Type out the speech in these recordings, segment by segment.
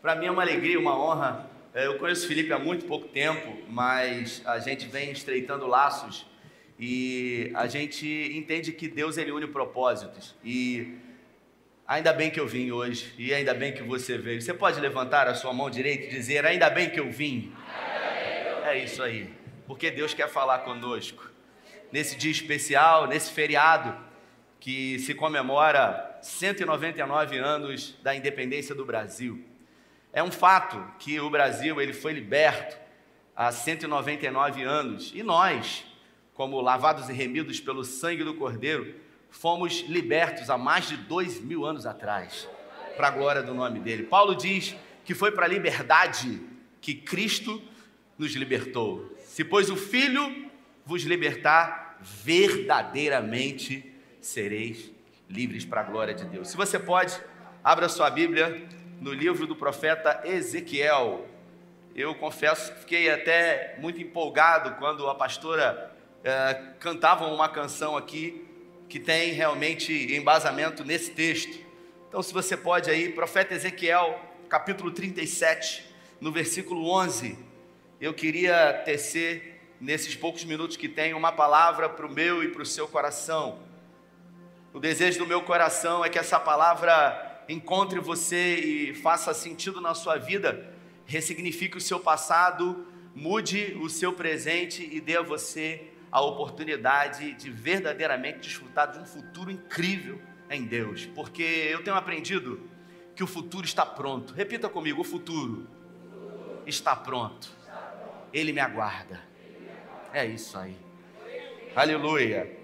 Para mim é uma alegria, uma honra. É, eu conheço o Felipe há muito pouco tempo, mas a gente vem estreitando laços e a gente entende que Deus ele une propósitos. E ainda bem que eu vim hoje e ainda bem que você veio. Você pode levantar a sua mão direita e dizer: Ainda bem que eu vim. É isso aí, porque Deus quer falar conosco nesse dia especial, nesse feriado que se comemora 199 anos da independência do Brasil. É um fato que o Brasil ele foi liberto há 199 anos e nós, como lavados e remidos pelo sangue do Cordeiro, fomos libertos há mais de dois mil anos atrás, para a glória do nome dele. Paulo diz que foi para a liberdade que Cristo nos libertou. Se pois o Filho vos libertar, verdadeiramente sereis livres para a glória de Deus. Se você pode, abra sua Bíblia no livro do profeta Ezequiel. Eu confesso que fiquei até muito empolgado quando a pastora é, cantava uma canção aqui que tem realmente embasamento nesse texto. Então, se você pode aí, profeta Ezequiel, capítulo 37, no versículo 11, eu queria tecer nesses poucos minutos que tem uma palavra para o meu e para o seu coração. O desejo do meu coração é que essa palavra encontre você e faça sentido na sua vida, ressignifique o seu passado, mude o seu presente e dê a você a oportunidade de verdadeiramente desfrutar de um futuro incrível em Deus, porque eu tenho aprendido que o futuro está pronto. Repita comigo: o futuro está pronto. Ele me aguarda. É isso aí. Aleluia.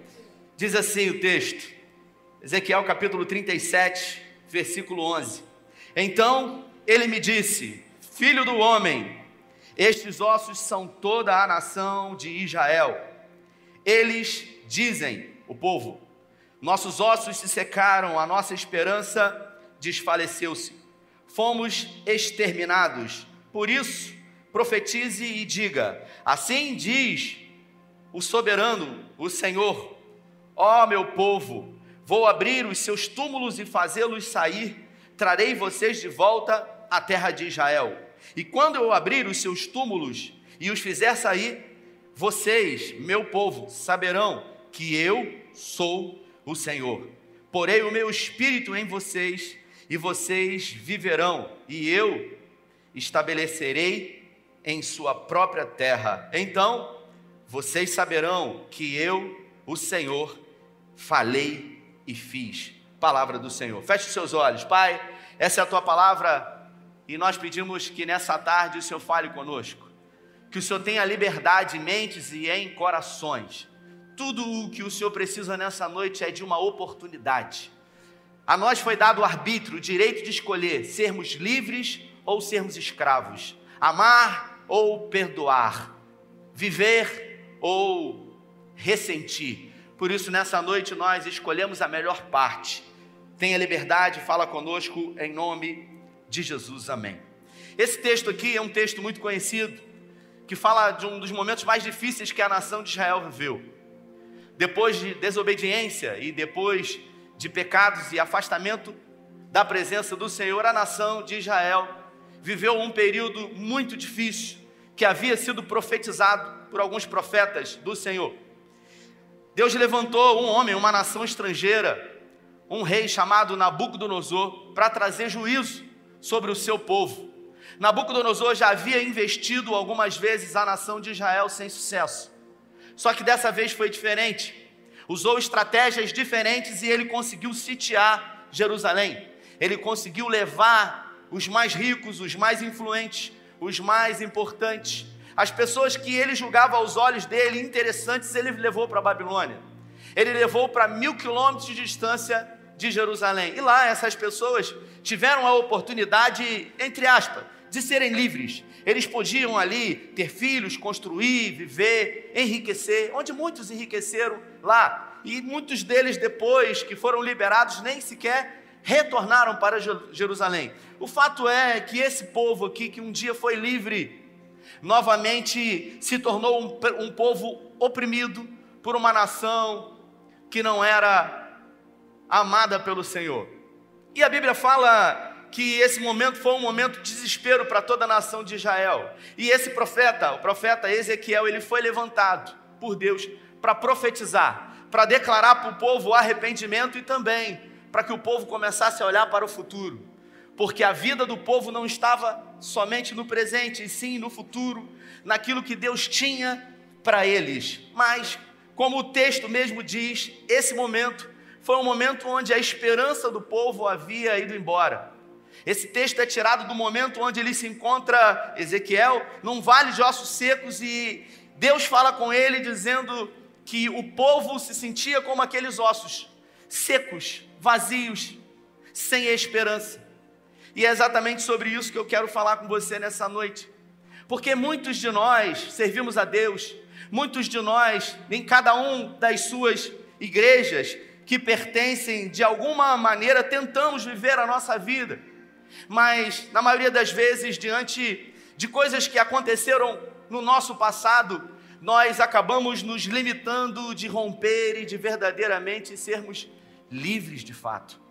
Diz assim o texto: Ezequiel capítulo 37, versículo 11. Então ele me disse: Filho do homem, estes ossos são toda a nação de Israel. Eles dizem, o povo, nossos ossos se secaram, a nossa esperança desfaleceu-se. Fomos exterminados. Por isso, profetize e diga: Assim diz o soberano, o Senhor, ó meu povo, Vou abrir os seus túmulos e fazê-los sair, trarei vocês de volta à terra de Israel. E quando eu abrir os seus túmulos e os fizer sair, vocês, meu povo, saberão que eu sou o Senhor. Porei o meu espírito em vocês e vocês viverão, e eu estabelecerei em sua própria terra. Então vocês saberão que eu, o Senhor, falei e fiz. Palavra do Senhor. Feche os seus olhos, Pai. Essa é a tua palavra e nós pedimos que nessa tarde o Senhor fale conosco. Que o Senhor tenha liberdade em mentes e em corações. Tudo o que o Senhor precisa nessa noite é de uma oportunidade. A nós foi dado o arbítrio, o direito de escolher sermos livres ou sermos escravos, amar ou perdoar, viver ou ressentir. Por isso, nessa noite, nós escolhemos a melhor parte. Tenha liberdade, fala conosco em nome de Jesus. Amém. Esse texto aqui é um texto muito conhecido, que fala de um dos momentos mais difíceis que a nação de Israel viveu. Depois de desobediência e depois de pecados e afastamento da presença do Senhor, a nação de Israel viveu um período muito difícil que havia sido profetizado por alguns profetas do Senhor. Deus levantou um homem, uma nação estrangeira, um rei chamado Nabucodonosor, para trazer juízo sobre o seu povo. Nabucodonosor já havia investido algumas vezes a nação de Israel sem sucesso. Só que dessa vez foi diferente. Usou estratégias diferentes e ele conseguiu sitiar Jerusalém. Ele conseguiu levar os mais ricos, os mais influentes, os mais importantes as pessoas que ele julgava aos olhos dele interessantes, ele levou para a Babilônia. Ele levou para mil quilômetros de distância de Jerusalém. E lá essas pessoas tiveram a oportunidade, entre aspas, de serem livres. Eles podiam ali ter filhos, construir, viver, enriquecer, onde muitos enriqueceram lá. E muitos deles, depois que foram liberados, nem sequer retornaram para Jerusalém. O fato é que esse povo aqui, que um dia foi livre, novamente se tornou um, um povo oprimido por uma nação que não era amada pelo Senhor. E a Bíblia fala que esse momento foi um momento de desespero para toda a nação de Israel. E esse profeta, o profeta Ezequiel, ele foi levantado por Deus para profetizar, para declarar para o povo o arrependimento e também para que o povo começasse a olhar para o futuro. Porque a vida do povo não estava somente no presente, e sim no futuro, naquilo que Deus tinha para eles. Mas, como o texto mesmo diz, esse momento foi um momento onde a esperança do povo havia ido embora. Esse texto é tirado do momento onde ele se encontra, Ezequiel, num vale de ossos secos e Deus fala com ele dizendo que o povo se sentia como aqueles ossos, secos, vazios, sem esperança. E é exatamente sobre isso que eu quero falar com você nessa noite. Porque muitos de nós servimos a Deus, muitos de nós, em cada um das suas igrejas que pertencem de alguma maneira, tentamos viver a nossa vida, mas na maioria das vezes, diante de coisas que aconteceram no nosso passado, nós acabamos nos limitando de romper e de verdadeiramente sermos livres de fato.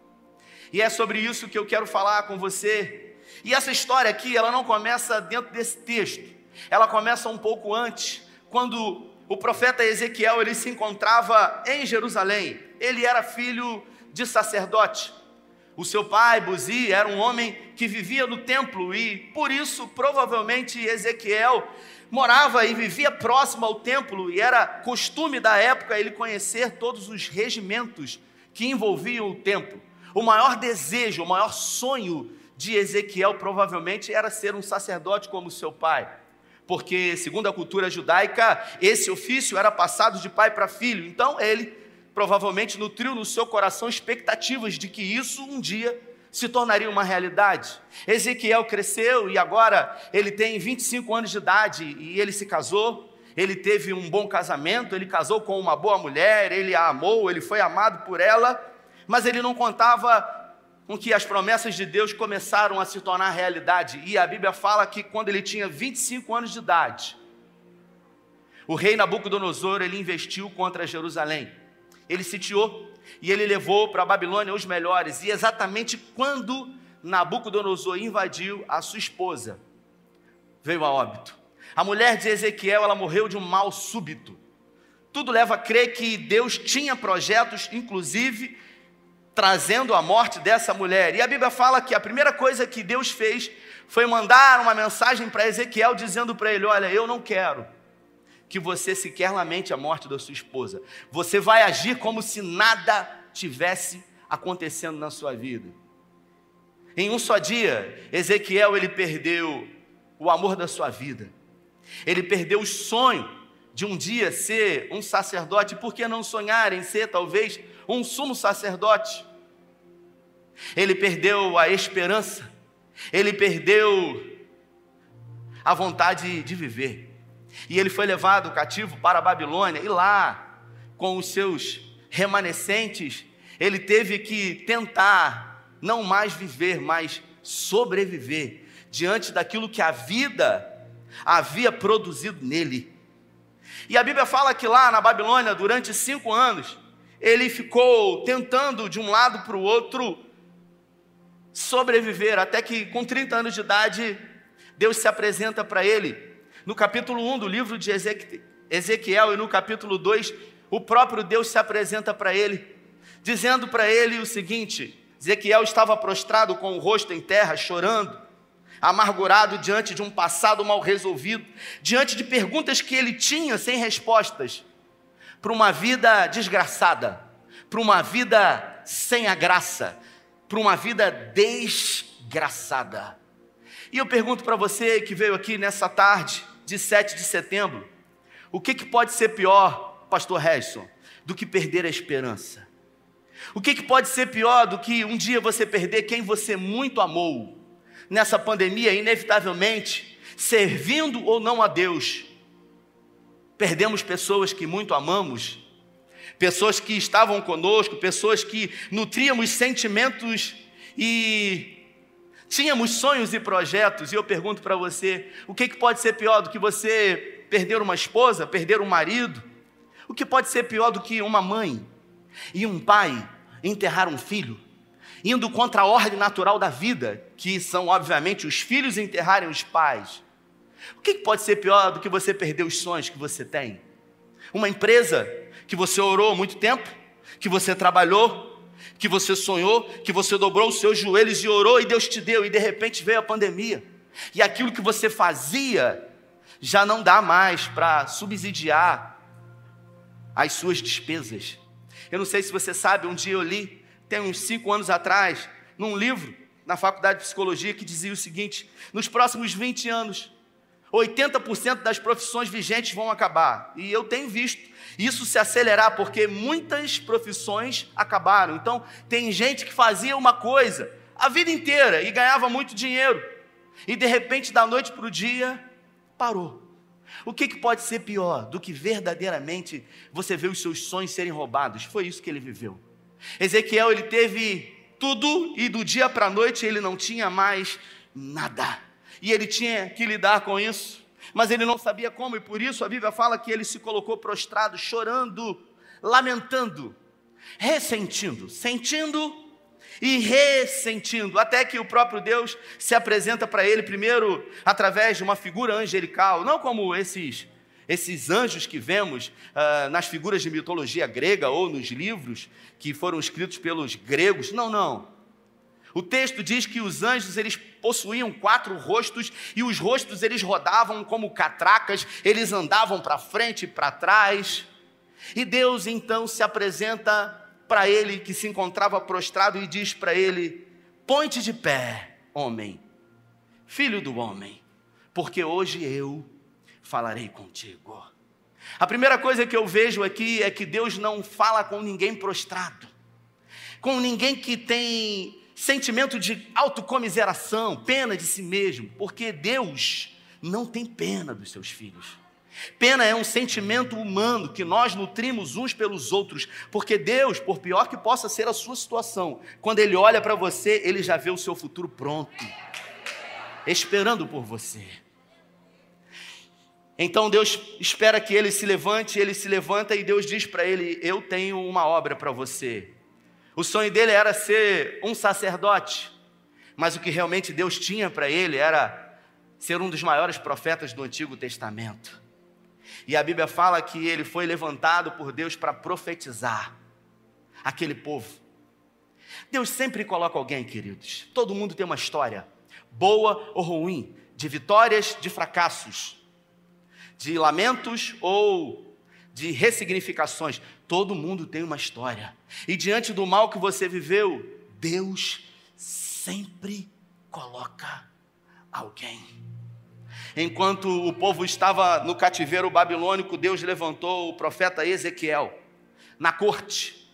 E é sobre isso que eu quero falar com você. E essa história aqui, ela não começa dentro desse texto. Ela começa um pouco antes, quando o profeta Ezequiel ele se encontrava em Jerusalém. Ele era filho de sacerdote. O seu pai, Buzi, era um homem que vivia no templo e por isso provavelmente Ezequiel morava e vivia próximo ao templo e era costume da época ele conhecer todos os regimentos que envolviam o templo. O maior desejo, o maior sonho de Ezequiel provavelmente era ser um sacerdote como seu pai. Porque, segundo a cultura judaica, esse ofício era passado de pai para filho. Então, ele provavelmente nutriu no seu coração expectativas de que isso um dia se tornaria uma realidade. Ezequiel cresceu e agora ele tem 25 anos de idade e ele se casou. Ele teve um bom casamento, ele casou com uma boa mulher, ele a amou, ele foi amado por ela mas ele não contava com que as promessas de Deus começaram a se tornar realidade. E a Bíblia fala que quando ele tinha 25 anos de idade, o rei Nabucodonosor ele investiu contra Jerusalém. Ele sitiou e ele levou para a Babilônia os melhores. E exatamente quando Nabucodonosor invadiu, a sua esposa veio a óbito. A mulher de Ezequiel, ela morreu de um mal súbito. Tudo leva a crer que Deus tinha projetos, inclusive trazendo a morte dessa mulher. E a Bíblia fala que a primeira coisa que Deus fez foi mandar uma mensagem para Ezequiel dizendo para ele: Olha, eu não quero que você sequer lamente a morte da sua esposa. Você vai agir como se nada tivesse acontecendo na sua vida. Em um só dia, Ezequiel ele perdeu o amor da sua vida. Ele perdeu o sonho de um dia ser um sacerdote, por que não sonhar em ser talvez um sumo sacerdote. Ele perdeu a esperança, ele perdeu a vontade de viver. E ele foi levado cativo para a Babilônia, e lá, com os seus remanescentes, ele teve que tentar não mais viver, mas sobreviver diante daquilo que a vida havia produzido nele. E a Bíblia fala que lá na Babilônia, durante cinco anos, ele ficou tentando de um lado para o outro sobreviver, até que com 30 anos de idade, Deus se apresenta para ele. No capítulo 1 do livro de Ezequiel e no capítulo 2, o próprio Deus se apresenta para ele, dizendo para ele o seguinte: Ezequiel estava prostrado com o rosto em terra, chorando, amargurado diante de um passado mal resolvido, diante de perguntas que ele tinha sem respostas para uma vida desgraçada, para uma vida sem a graça, para uma vida desgraçada. E eu pergunto para você que veio aqui nessa tarde de 7 de setembro, o que, que pode ser pior, pastor Harrison, do que perder a esperança? O que, que pode ser pior do que um dia você perder quem você muito amou? Nessa pandemia, inevitavelmente, servindo ou não a Deus, Perdemos pessoas que muito amamos, pessoas que estavam conosco, pessoas que nutríamos sentimentos e tínhamos sonhos e projetos. E eu pergunto para você: o que, que pode ser pior do que você perder uma esposa, perder um marido? O que pode ser pior do que uma mãe e um pai enterrar um filho? indo contra a ordem natural da vida, que são, obviamente, os filhos enterrarem os pais. O que pode ser pior do que você perder os sonhos que você tem? Uma empresa que você orou há muito tempo, que você trabalhou, que você sonhou, que você dobrou os seus joelhos e orou e Deus te deu, e de repente veio a pandemia. E aquilo que você fazia já não dá mais para subsidiar as suas despesas. Eu não sei se você sabe, um dia eu li, tem uns cinco anos atrás, num livro na faculdade de psicologia que dizia o seguinte: nos próximos 20 anos, 80% das profissões vigentes vão acabar. E eu tenho visto isso se acelerar, porque muitas profissões acabaram. Então, tem gente que fazia uma coisa a vida inteira e ganhava muito dinheiro, e de repente, da noite para o dia, parou. O que, que pode ser pior do que verdadeiramente você ver os seus sonhos serem roubados? Foi isso que ele viveu. Ezequiel, ele teve tudo e do dia para a noite ele não tinha mais nada. E ele tinha que lidar com isso mas ele não sabia como, e por isso a Bíblia fala que ele se colocou prostrado, chorando, lamentando, ressentindo, sentindo e ressentindo, até que o próprio Deus se apresenta para ele primeiro através de uma figura angelical, não como esses esses anjos que vemos uh, nas figuras de mitologia grega ou nos livros que foram escritos pelos gregos, não, não. O texto diz que os anjos eles possuíam quatro rostos e os rostos eles rodavam como catracas, eles andavam para frente e para trás. E Deus então se apresenta para ele que se encontrava prostrado e diz para ele: Ponte de pé, homem, filho do homem, porque hoje eu falarei contigo. A primeira coisa que eu vejo aqui é que Deus não fala com ninguém prostrado, com ninguém que tem sentimento de autocomiseração, pena de si mesmo, porque Deus não tem pena dos seus filhos. Pena é um sentimento humano que nós nutrimos uns pelos outros, porque Deus, por pior que possa ser a sua situação, quando Ele olha para você, Ele já vê o seu futuro pronto, esperando por você. Então Deus espera que ele se levante, ele se levanta e Deus diz para ele: Eu tenho uma obra para você. O sonho dele era ser um sacerdote, mas o que realmente Deus tinha para ele era ser um dos maiores profetas do Antigo Testamento. E a Bíblia fala que ele foi levantado por Deus para profetizar aquele povo. Deus sempre coloca alguém, queridos. Todo mundo tem uma história, boa ou ruim, de vitórias, de fracassos, de lamentos ou de ressignificações. Todo mundo tem uma história. E diante do mal que você viveu, Deus sempre coloca alguém. Enquanto o povo estava no cativeiro babilônico, Deus levantou o profeta Ezequiel na corte.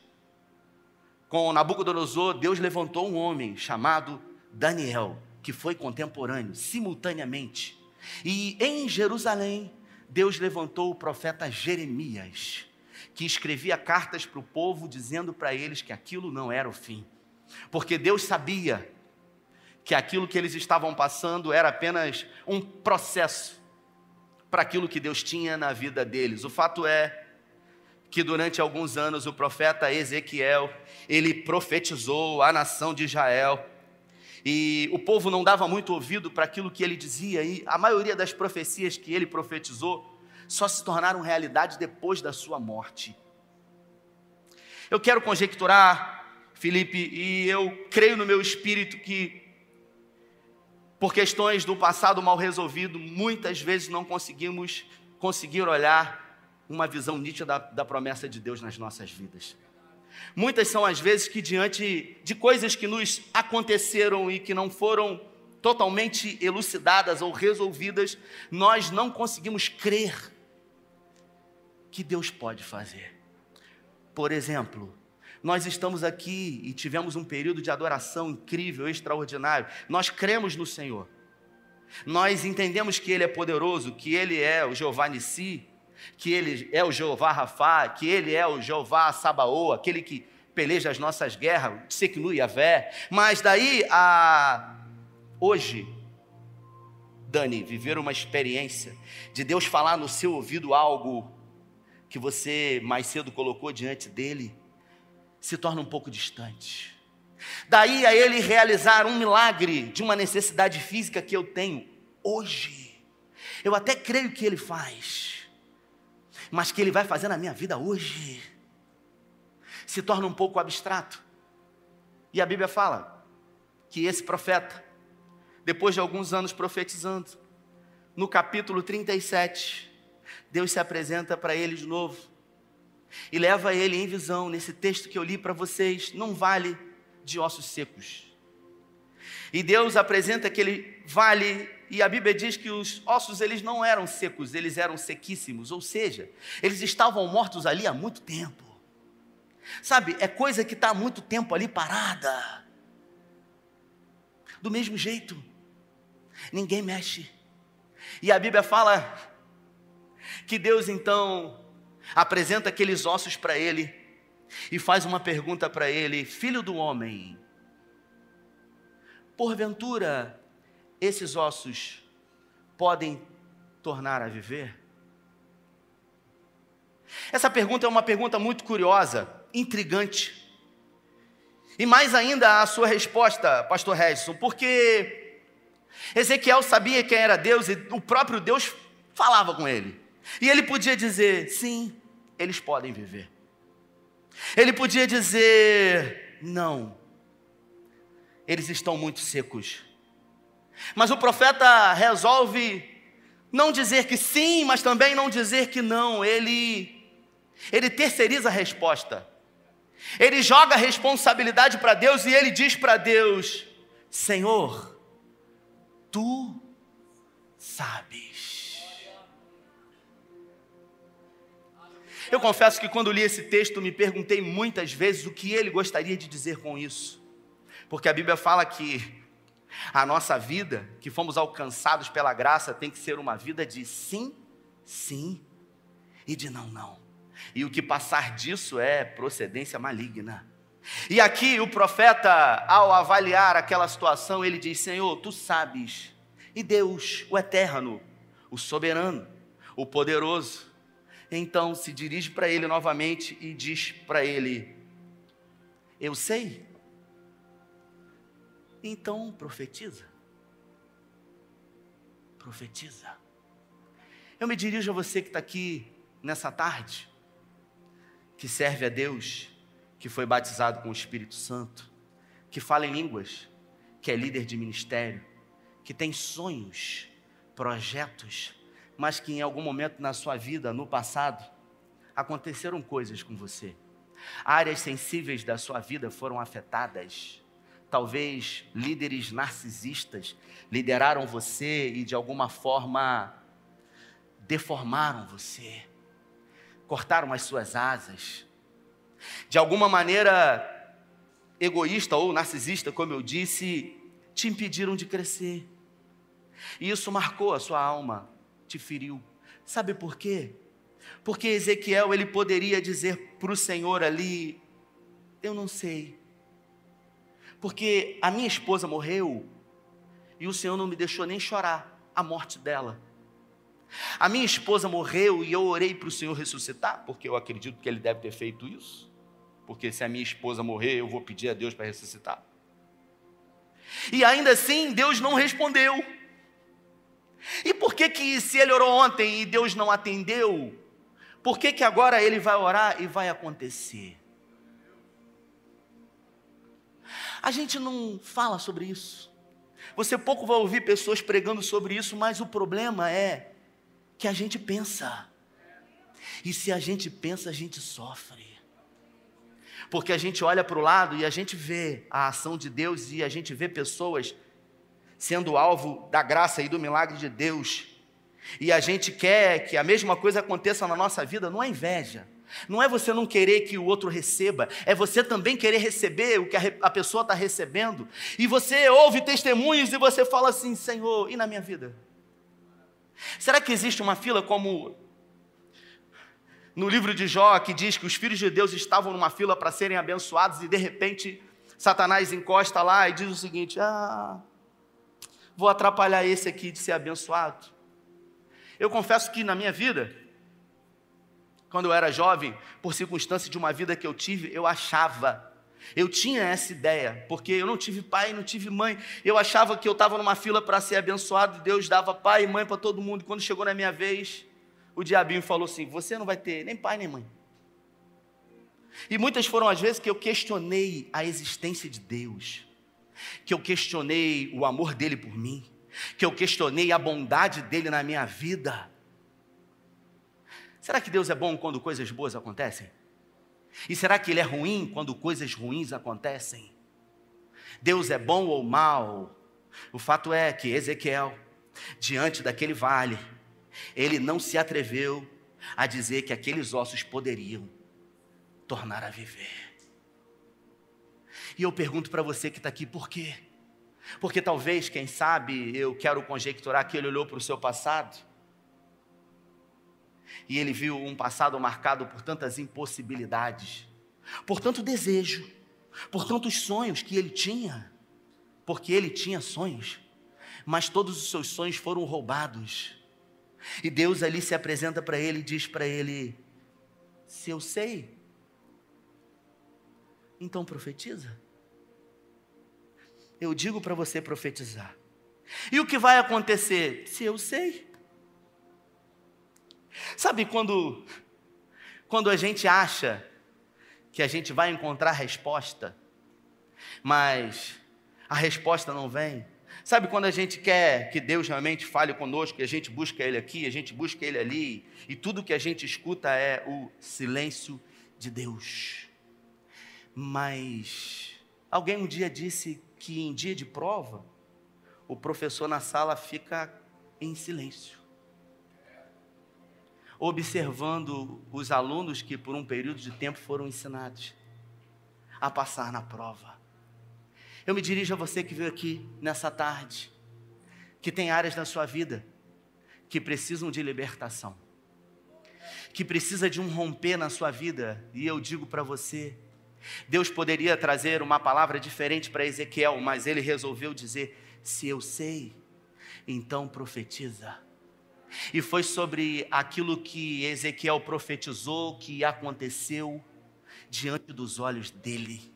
Com Nabucodonosor, Deus levantou um homem chamado Daniel, que foi contemporâneo, simultaneamente. E em Jerusalém, Deus levantou o profeta Jeremias que escrevia cartas para o povo dizendo para eles que aquilo não era o fim. Porque Deus sabia que aquilo que eles estavam passando era apenas um processo para aquilo que Deus tinha na vida deles. O fato é que durante alguns anos o profeta Ezequiel, ele profetizou a nação de Israel. E o povo não dava muito ouvido para aquilo que ele dizia, e a maioria das profecias que ele profetizou só se tornaram realidade depois da sua morte. Eu quero conjecturar, Felipe, e eu creio no meu espírito que, por questões do passado mal resolvido, muitas vezes não conseguimos conseguir olhar uma visão nítida da, da promessa de Deus nas nossas vidas. Muitas são as vezes que, diante de coisas que nos aconteceram e que não foram totalmente elucidadas ou resolvidas, nós não conseguimos crer que Deus pode fazer. Por exemplo, nós estamos aqui e tivemos um período de adoração incrível, extraordinário. Nós cremos no Senhor. Nós entendemos que Ele é poderoso, que Ele é o Jeová Nissi, que Ele é o Jeová Rafá, que Ele é o Jeová Sabaô, aquele que peleja as nossas guerras, Seknu Yavé. Mas daí a hoje, Dani, viver uma experiência de Deus falar no seu ouvido algo que você mais cedo colocou diante dele se torna um pouco distante. Daí a ele realizar um milagre de uma necessidade física que eu tenho hoje. Eu até creio que ele faz, mas que ele vai fazer na minha vida hoje. Se torna um pouco abstrato. E a Bíblia fala que esse profeta, depois de alguns anos profetizando, no capítulo 37, Deus se apresenta para ele de novo e leva ele em visão, nesse texto que eu li para vocês, num vale de ossos secos. E Deus apresenta aquele vale e a Bíblia diz que os ossos eles não eram secos, eles eram sequíssimos, ou seja, eles estavam mortos ali há muito tempo. Sabe, é coisa que está há muito tempo ali parada. Do mesmo jeito, ninguém mexe. E a Bíblia fala que Deus então apresenta aqueles ossos para ele e faz uma pergunta para ele: Filho do homem, porventura esses ossos podem tornar a viver? Essa pergunta é uma pergunta muito curiosa, intrigante. E mais ainda a sua resposta, pastor Redson, porque Ezequiel sabia quem era Deus e o próprio Deus falava com ele. E ele podia dizer: sim, eles podem viver. Ele podia dizer: não, eles estão muito secos. Mas o profeta resolve não dizer que sim, mas também não dizer que não. Ele, ele terceiriza a resposta. Ele joga a responsabilidade para Deus e ele diz para Deus: Senhor, tu sabes. Eu confesso que quando li esse texto me perguntei muitas vezes o que ele gostaria de dizer com isso. Porque a Bíblia fala que a nossa vida, que fomos alcançados pela graça, tem que ser uma vida de sim, sim e de não, não. E o que passar disso é procedência maligna. E aqui o profeta, ao avaliar aquela situação, ele diz: Senhor, tu sabes. E Deus, o eterno, o soberano, o poderoso, então se dirige para ele novamente e diz para ele: Eu sei. Então profetiza. Profetiza. Eu me dirijo a você que está aqui nessa tarde, que serve a Deus, que foi batizado com o Espírito Santo, que fala em línguas, que é líder de ministério, que tem sonhos, projetos, mas que em algum momento na sua vida, no passado, aconteceram coisas com você. Áreas sensíveis da sua vida foram afetadas. Talvez líderes narcisistas lideraram você e de alguma forma deformaram você, cortaram as suas asas. De alguma maneira egoísta ou narcisista, como eu disse, te impediram de crescer. E isso marcou a sua alma te feriu. Sabe por quê? Porque Ezequiel ele poderia dizer para o Senhor ali: Eu não sei. Porque a minha esposa morreu e o Senhor não me deixou nem chorar a morte dela. A minha esposa morreu e eu orei para o Senhor ressuscitar, porque eu acredito que ele deve ter feito isso. Porque se a minha esposa morrer, eu vou pedir a Deus para ressuscitar. E ainda assim, Deus não respondeu. E por que que se ele orou ontem e Deus não atendeu, por que que agora ele vai orar e vai acontecer? A gente não fala sobre isso. Você pouco vai ouvir pessoas pregando sobre isso, mas o problema é que a gente pensa. E se a gente pensa, a gente sofre. Porque a gente olha para o lado e a gente vê a ação de Deus e a gente vê pessoas sendo alvo da graça e do milagre de Deus, e a gente quer que a mesma coisa aconteça na nossa vida, não é inveja. Não é você não querer que o outro receba, é você também querer receber o que a, pessoa está recebendo. E você ouve testemunhos e você fala assim: Senhor, e na minha vida? Será que existe uma fila como no livro de Jó, que diz que os filhos de Deus estavam numa fila para serem abençoados e de repente Satanás encosta lá e diz o seguinte: Ah, vou atrapalhar esse aqui de ser abençoado. Eu confesso que na minha vida, quando eu era jovem, por circunstância de uma vida que eu tive, eu achava Eu tinha essa ideia, porque eu não tive pai, não tive mãe. Eu achava que eu estava numa fila para ser abençoado, Deus dava pai e mãe para todo mundo. Quando chegou na minha vez, o diabinho falou assim: Você não vai ter nem pai nem mãe. E muitas foram as vezes que eu questionei a existência de Deus, que eu questionei o amor dele por mim, que eu questionei a bondade dele na minha vida. Será que Deus é bom quando coisas boas acontecem? E será que Ele é ruim quando coisas ruins acontecem? Deus é bom ou mal? O fato é que Ezequiel, diante daquele vale, ele não se atreveu a dizer que aqueles ossos poderiam tornar a viver. E eu pergunto para você que está aqui, por quê? Porque talvez, quem sabe, eu quero conjecturar que ele olhou para o seu passado e ele viu um passado marcado por tantas impossibilidades, por tanto desejo, por tantos sonhos que ele tinha, porque ele tinha sonhos, mas todos os seus sonhos foram roubados. E Deus ali se apresenta para ele e diz para ele: Se eu sei, então profetiza. Eu digo para você profetizar. E o que vai acontecer? Se eu sei. Sabe quando quando a gente acha que a gente vai encontrar resposta, mas a resposta não vem? Sabe quando a gente quer que Deus realmente fale conosco, e a gente busca Ele aqui, a gente busca Ele ali, e tudo que a gente escuta é o silêncio de Deus. Mas alguém um dia disse que em dia de prova, o professor na sala fica em silêncio, observando os alunos que por um período de tempo foram ensinados a passar na prova. Eu me dirijo a você que veio aqui nessa tarde, que tem áreas na sua vida que precisam de libertação, que precisa de um romper na sua vida, e eu digo para você, Deus poderia trazer uma palavra diferente para Ezequiel, mas ele resolveu dizer: Se eu sei, então profetiza. E foi sobre aquilo que Ezequiel profetizou que aconteceu diante dos olhos dele.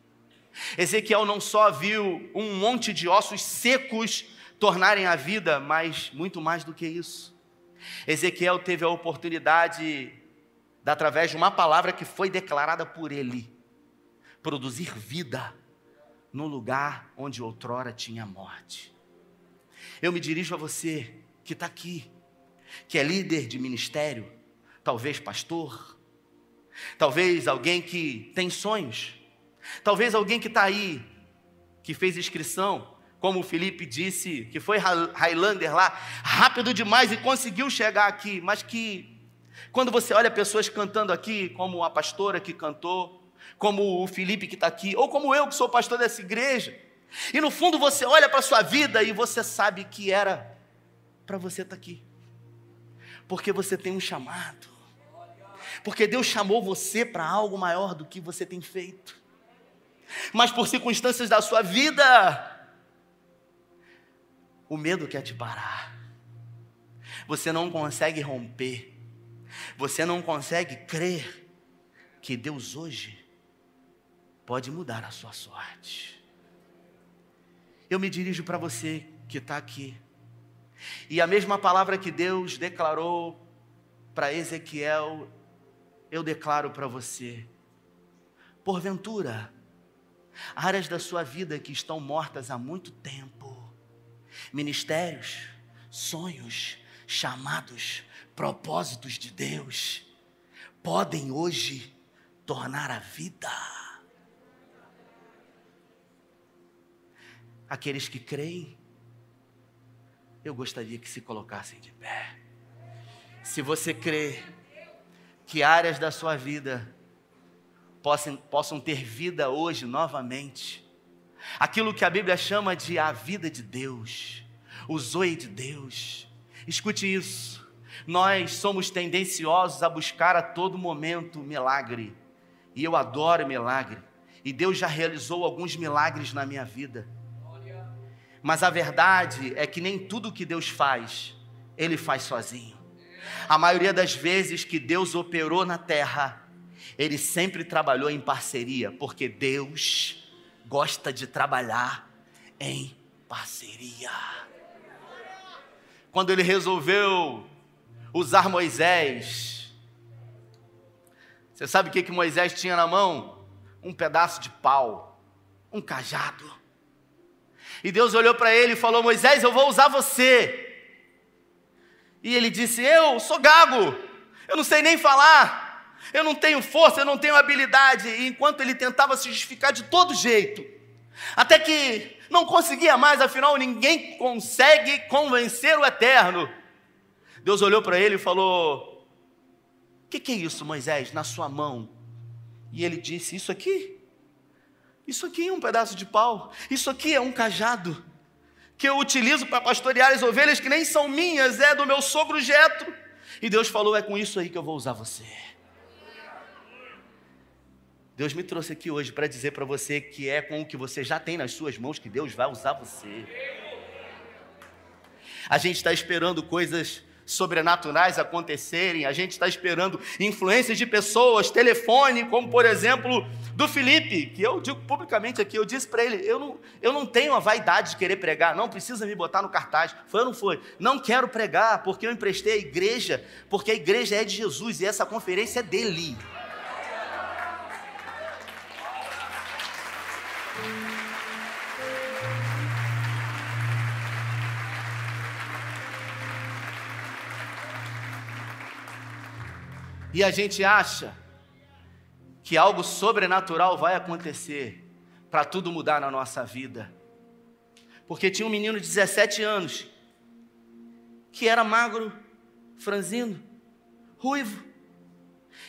Ezequiel não só viu um monte de ossos secos tornarem a vida, mas muito mais do que isso. Ezequiel teve a oportunidade, de, através de uma palavra que foi declarada por ele, produzir vida no lugar onde outrora tinha morte. Eu me dirijo a você que está aqui, que é líder de ministério, talvez pastor, talvez alguém que tem sonhos, talvez alguém que está aí, que fez inscrição, como o Felipe disse, que foi Highlander lá, rápido demais e conseguiu chegar aqui, mas que, quando você olha pessoas cantando aqui, como a pastora que cantou, como o Felipe que está aqui, ou como eu que sou pastor dessa igreja. E no fundo você olha para a sua vida e você sabe que era para você estar tá aqui. Porque você tem um chamado. Porque Deus chamou você para algo maior do que você tem feito. Mas por circunstâncias da sua vida, o medo quer te parar. Você não consegue romper. Você não consegue crer que Deus hoje pode mudar a sua sorte. Eu me dirijo para você que está aqui. E a mesma palavra que Deus declarou para Ezequiel, eu declaro para você. Porventura, áreas da sua vida que estão mortas há muito tempo, ministérios, sonhos, chamados, propósitos de Deus, podem hoje tornar a vida. Aqueles que creem, eu gostaria que se colocassem de pé. Se você crê que áreas da sua vida possam, possam ter vida hoje novamente, aquilo que a Bíblia chama de a vida de Deus, o zoe de Deus, escute isso. Nós somos tendenciosos a buscar a todo momento milagre, e eu adoro milagre, e Deus já realizou alguns milagres na minha vida. Mas a verdade é que nem tudo que Deus faz, Ele faz sozinho. A maioria das vezes que Deus operou na terra, ele sempre trabalhou em parceria, porque Deus gosta de trabalhar em parceria. Quando ele resolveu usar Moisés, você sabe o que, que Moisés tinha na mão? Um pedaço de pau, um cajado. E Deus olhou para ele e falou: Moisés, eu vou usar você. E ele disse: Eu sou gago, eu não sei nem falar, eu não tenho força, eu não tenho habilidade. E enquanto ele tentava se justificar de todo jeito, até que não conseguia mais, afinal ninguém consegue convencer o eterno. Deus olhou para ele e falou: O que, que é isso, Moisés, na sua mão? E ele disse: Isso aqui? Isso aqui é um pedaço de pau, isso aqui é um cajado que eu utilizo para pastorear as ovelhas que nem são minhas, é do meu sogro Jetro. E Deus falou: é com isso aí que eu vou usar você. Deus me trouxe aqui hoje para dizer para você que é com o que você já tem nas suas mãos que Deus vai usar você. A gente está esperando coisas sobrenaturais acontecerem, a gente está esperando influências de pessoas, telefone, como por exemplo do Felipe, que eu digo publicamente aqui, eu disse para ele, eu não, eu não tenho a vaidade de querer pregar, não precisa me botar no cartaz, foi ou não foi? Não quero pregar, porque eu emprestei a igreja, porque a igreja é de Jesus e essa conferência é dele. E a gente acha que algo sobrenatural vai acontecer para tudo mudar na nossa vida. Porque tinha um menino de 17 anos que era magro, franzino, ruivo.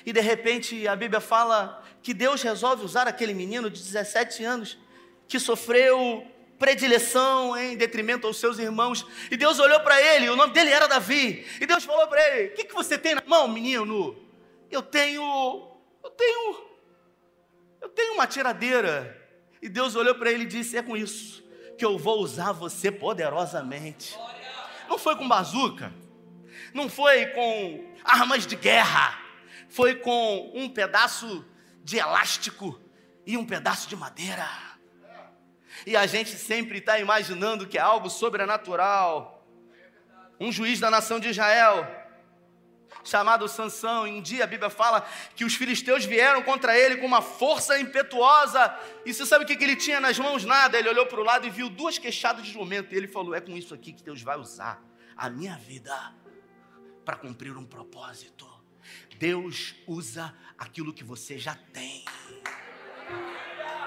E de repente a Bíblia fala que Deus resolve usar aquele menino de 17 anos que sofreu predileção em detrimento aos seus irmãos. E Deus olhou para ele, o nome dele era Davi. E Deus falou para ele: O que, que você tem na mão, menino? Eu tenho, eu tenho, eu tenho uma tiradeira. E Deus olhou para ele e disse: É com isso que eu vou usar você poderosamente. Não foi com bazuca, não foi com armas de guerra, foi com um pedaço de elástico e um pedaço de madeira. E a gente sempre está imaginando que é algo sobrenatural. Um juiz da nação de Israel chamado Sansão. Um dia a Bíblia fala que os filisteus vieram contra ele com uma força impetuosa. E você sabe o que, ele tinha nas mãos? Nada. Ele olhou para o lado e viu duas queixadas de jumento. E ele falou: É com isso aqui que Deus vai usar a minha vida para cumprir um propósito. Deus usa aquilo que você já tem.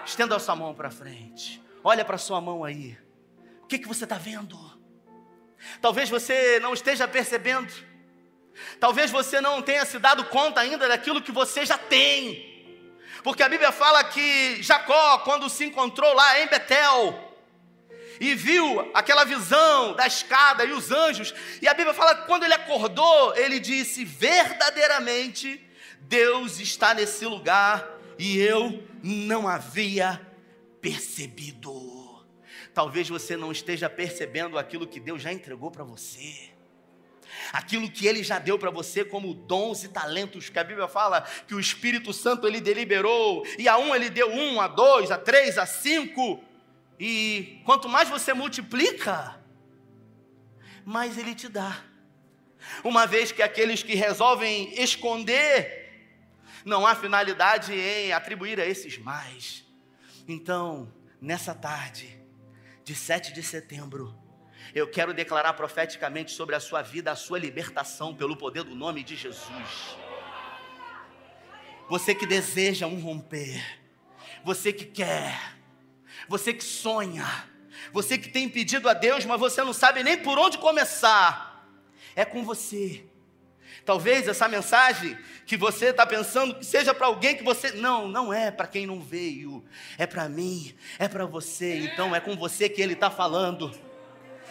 Estenda a sua mão para frente. Olha para sua mão aí. O que, que você está vendo? Talvez você não esteja percebendo Talvez você não tenha se dado conta ainda daquilo que você já tem. Porque a Bíblia fala que Jacó, quando se encontrou lá em Betel, e viu aquela visão da escada e os anjos, e a Bíblia fala que quando ele acordou, ele disse: verdadeiramente Deus está nesse lugar e eu não havia percebido. Talvez você não esteja percebendo aquilo que Deus já entregou para você aquilo que ele já deu para você como dons e talentos, que a Bíblia fala que o Espírito Santo ele deliberou, e a um ele deu um, a dois, a três, a cinco, e quanto mais você multiplica, mais ele te dá. Uma vez que aqueles que resolvem esconder, não há finalidade em atribuir a esses mais. Então, nessa tarde de 7 de setembro, eu quero declarar profeticamente sobre a sua vida a sua libertação pelo poder do nome de Jesus. Você que deseja um romper, você que quer, você que sonha, você que tem pedido a Deus, mas você não sabe nem por onde começar, é com você. Talvez essa mensagem que você está pensando seja para alguém que você. Não, não é para quem não veio. É para mim, é para você. Então é com você que ele está falando.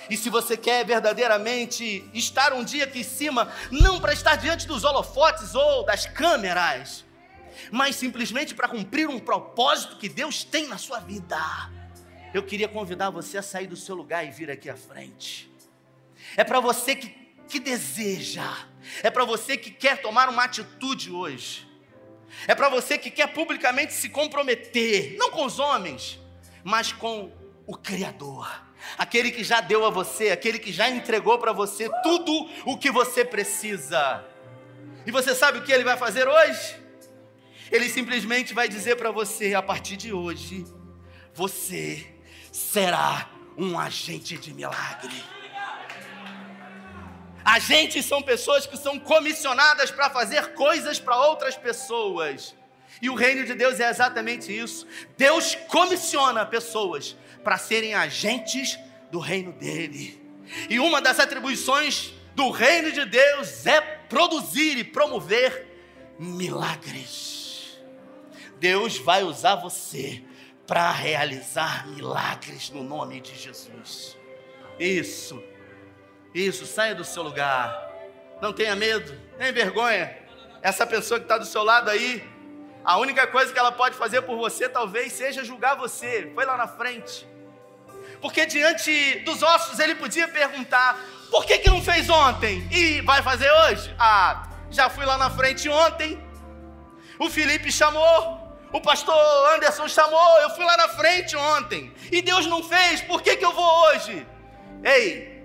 E se você quer verdadeiramente estar um dia aqui em cima, não para estar diante dos holofotes ou das câmeras, mas simplesmente para cumprir um propósito que Deus tem na sua vida, eu queria convidar você a sair do seu lugar e vir aqui à frente. É para você que, que deseja, é para você que quer tomar uma atitude hoje. É para você que quer publicamente se comprometer, não com os homens, mas com o Criador. Aquele que já deu a você, aquele que já entregou para você tudo o que você precisa. E você sabe o que ele vai fazer hoje? Ele simplesmente vai dizer para você: a partir de hoje, você será um agente de milagre. Agentes são pessoas que são comissionadas para fazer coisas para outras pessoas. E o reino de Deus é exatamente isso. Deus comissiona pessoas para serem agentes do reino dele. E uma das atribuições do reino de Deus é produzir e promover milagres. Deus vai usar você para realizar milagres no nome de Jesus. Isso. Isso, saia do seu lugar. Não tenha medo, nem vergonha. Essa pessoa que está do seu lado aí, a única coisa que ela pode fazer por você talvez seja julgar você. Foi lá na frente. Porque diante dos ossos ele podia perguntar: por que, que não fez ontem? E vai fazer hoje? Ah, já fui lá na frente ontem. O Felipe chamou, o pastor Anderson chamou, eu fui lá na frente ontem. E Deus não fez, por que, que eu vou hoje? Ei,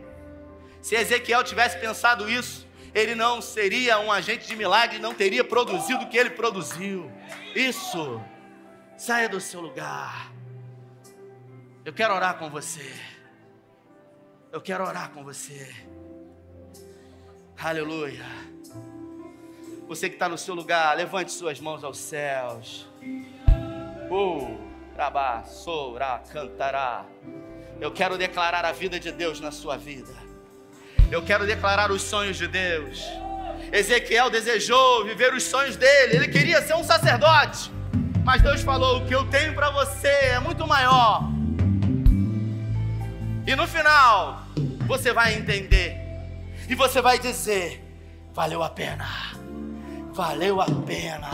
se Ezequiel tivesse pensado isso, ele não seria um agente de milagre, não teria produzido o que ele produziu. Isso. Saia do seu lugar. Eu quero orar com você. Eu quero orar com você. Aleluia. Você que está no seu lugar, levante suas mãos aos céus. Uh, rabá, cantará. Eu quero declarar a vida de Deus na sua vida. Eu quero declarar os sonhos de Deus. Ezequiel desejou viver os sonhos dele, ele queria ser um sacerdote, mas Deus falou: O que eu tenho para você é muito maior. E no final, você vai entender, e você vai dizer: Valeu a pena, valeu a pena.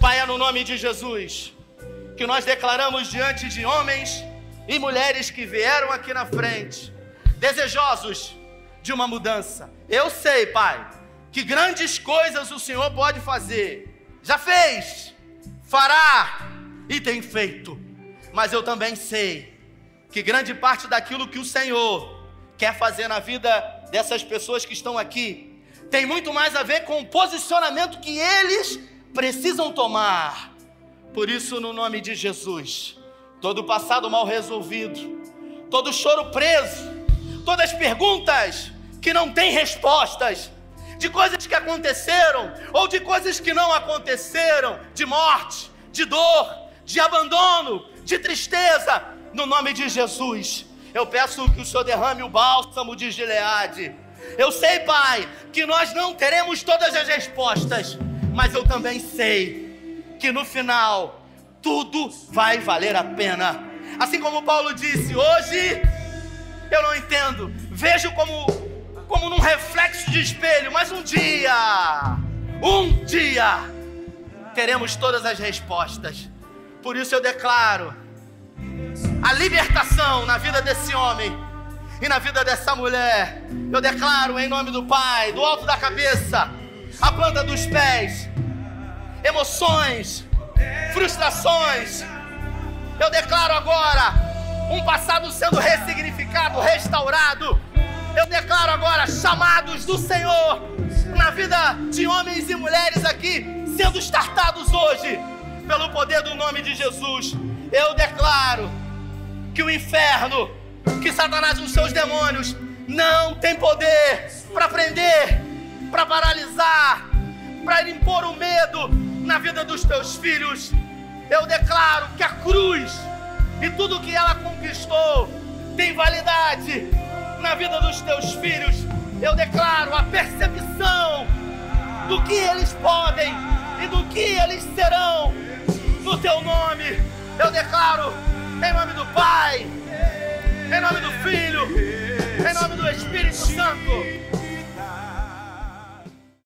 Pai, é no nome de Jesus que nós declaramos diante de homens e mulheres que vieram aqui na frente desejosos de uma mudança. Eu sei, Pai, que grandes coisas o Senhor pode fazer. Já fez, fará e tem feito. Mas eu também sei que grande parte daquilo que o Senhor quer fazer na vida dessas pessoas que estão aqui tem muito mais a ver com o posicionamento que eles precisam tomar. Por isso, no nome de Jesus, todo passado mal resolvido, todo choro preso, todas as perguntas que não têm respostas, de coisas que aconteceram ou de coisas que não aconteceram, de morte, de dor, de abandono, de tristeza, no nome de Jesus. Eu peço que o Senhor derrame o bálsamo de Gileade. Eu sei, Pai, que nós não teremos todas as respostas, mas eu também sei que no final tudo vai valer a pena. Assim como Paulo disse, hoje eu não entendo. Vejo como, como num reflexo de espelho, mas um dia, um dia, teremos todas as respostas. Por isso eu declaro a libertação na vida desse homem e na vida dessa mulher. Eu declaro em nome do Pai, do alto da cabeça, a planta dos pés, emoções, frustrações. Eu declaro agora um passado sendo ressignificado, restaurado. Eu declaro agora chamados do Senhor na vida de homens e mulheres aqui, sendo startados hoje pelo poder do nome de Jesus. Eu declaro que o inferno, que Satanás e os seus demônios não tem poder para prender, para paralisar, para impor o medo na vida dos teus filhos. Eu declaro que a cruz e tudo que ela conquistou tem validade na vida dos teus filhos. Eu declaro a percepção do que eles podem e do que eles serão no teu nome. Eu declaro em nome do Pai, em nome do Filho, em nome do Espírito Santo.